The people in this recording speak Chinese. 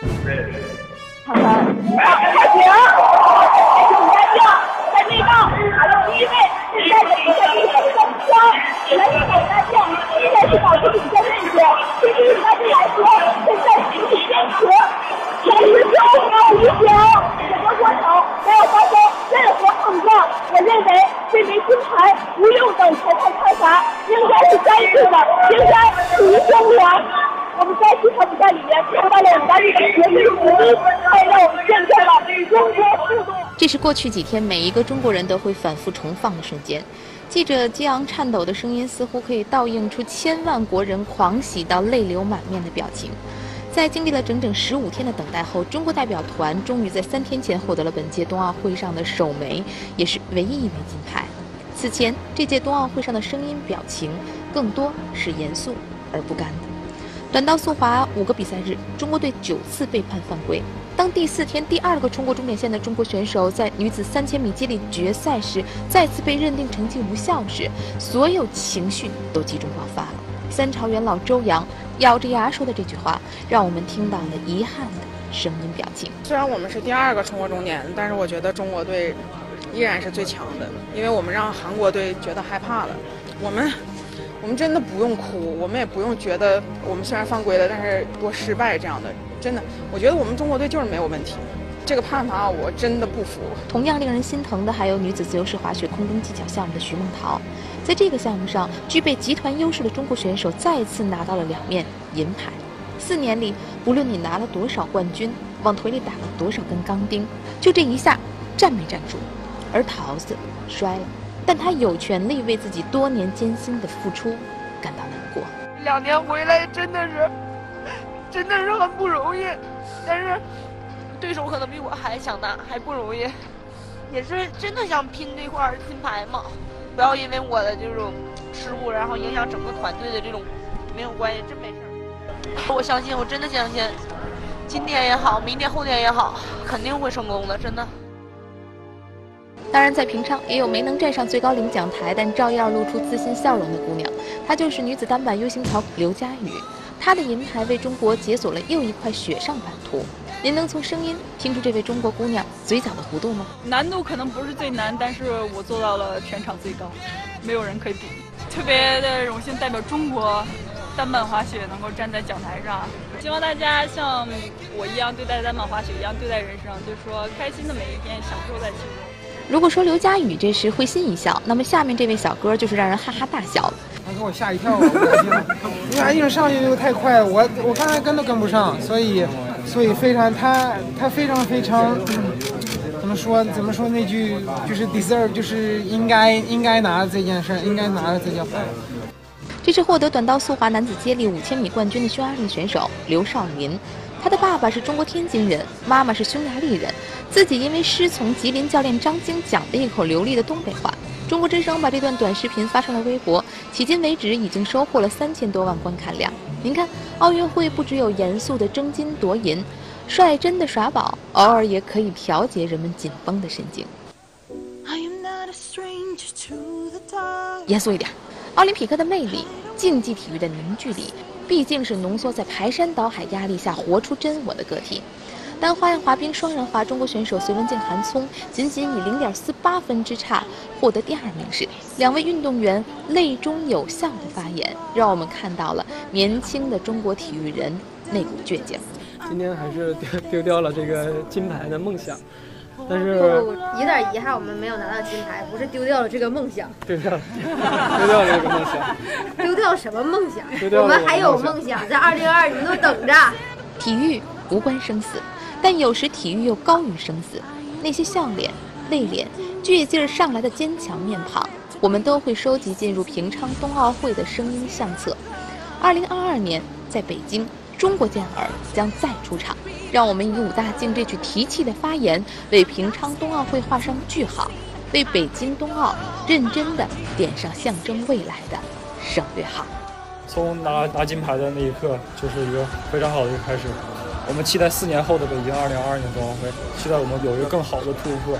看看，开始，九三六，在内道排到第一位，现在是在第三圈，来自九三六，现在是保持领先位置。对于大家来说，现在集体坚持，全是中国无形，整个过程没有发生任何碰撞。我认为这枚金牌不用等裁判判罚，应该是该是的，应该属于中国。我们在这场比赛里面看到了我们的绝对实力，还有见证了中国速度。这是过去几天每一个中国人都会反复重放的瞬间。记者激昂颤抖的声音，似乎可以倒映出千万国人狂喜到泪流满面的表情。在经历了整整十五天的等待后，中国代表团终于在三天前获得了本届冬奥会上的首枚，也是唯一一枚金牌。此前，这届冬奥会上的声音表情更多是严肃而不甘的。短道速滑五个比赛日，中国队九次被判犯规。当第四天第二个冲过终点线的中国选手在女子三千米接力决赛时再次被认定成绩无效时，所有情绪都集中爆发了。三朝元老周洋咬着牙说的这句话，让我们听到了遗憾的声音表情。虽然我们是第二个冲过终点，但是我觉得中国队依然是最强的，因为我们让韩国队觉得害怕了。我们。我们真的不用哭，我们也不用觉得我们虽然犯规了，但是多失败这样的。真的，我觉得我们中国队就是没有问题。这个判罚我真的不服。同样令人心疼的还有女子自由式滑雪空中技巧项目的徐梦桃，在这个项目上具备集团优势的中国选手再次拿到了两面银牌。四年里，不论你拿了多少冠军，往腿里打了多少根钢钉，就这一下站没站住，而桃子摔了。但他有权利为自己多年艰辛的付出感到难过。两年回来真的是，真的是很不容易，但是对手可能比我还强大，还不容易，也是真的想拼这块金牌嘛。不要因为我的这种失误，然后影响整个团队的这种，没有关系，真没事。我相信，我真的相信，今天也好，明天后天也好，肯定会成功的，真的。当然，在平昌也有没能站上最高领奖台，但照样露出自信笑容的姑娘，她就是女子单板 U 型槽刘佳宇。她的银牌为中国解锁了又一块雪上版图。您能从声音听出这位中国姑娘嘴角的弧度吗？难度可能不是最难，但是我做到了全场最高，没有人可以比。特别的荣幸代表中国单板滑雪能够站在讲台上，希望大家像我一样对待单板滑雪一样对待人生，就是说开心的每一天，享受在其中。如果说刘佳宇这是会心一笑，那么下面这位小哥就是让人哈哈大笑了。他给我吓一跳，因为安静上去就太快了，我我刚才跟都跟不上，所以所以非常他他非常非常怎么说怎么说那句就是 deserve 就是应该应该拿这件事，应该拿这件牌。这是获得短道速滑男子接力五千米冠军的匈牙利选手刘少林。他的爸爸是中国天津人，妈妈是匈牙利人，自己因为师从吉林教练张晶讲了一口流利的东北话。中国之声把这段短视频发上了微博，迄今为止已经收获了三千多万观看量。您看，奥运会不只有严肃的争金夺银，率真的耍宝，偶尔也可以调节人们紧绷的神经。严肃一点，奥林匹克的魅力，竞技体育的凝聚力。毕竟是浓缩在排山倒海压力下活出真我的个体。单花样滑冰双人滑，中国选手隋文静、韩聪仅仅以零点四八分之差获得第二名时，两位运动员泪中有笑的发言，让我们看到了年轻的中国体育人那股倔强。今天还是丢丢掉了这个金牌的梦想。但是有点遗憾，我们没有拿到金牌，不是丢掉了这个梦想，丢掉了，丢掉了这个梦想，丢掉什么梦想？我们还有梦想，在二零二，你们都等着。体育无关生死，但有时体育又高于生死。那些笑脸、泪脸、倔劲儿上来的坚强面庞，我们都会收集进入平昌冬奥会的声音相册。二零二二年，在北京。中国健儿将再出场，让我们以武大靖这句提气的发言，为平昌冬奥会画上句号，为北京冬奥认真的点上象征未来的省略号。从拿拿金牌的那一刻，就是一个非常好的一个开始。我们期待四年后的北京二零二二年冬奥会，期待我们有一个更好的突破。